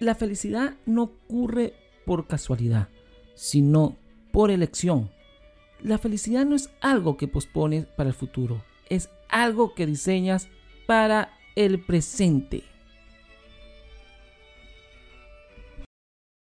La felicidad no ocurre por casualidad, sino por elección. La felicidad no es algo que pospones para el futuro, es algo que diseñas para el presente.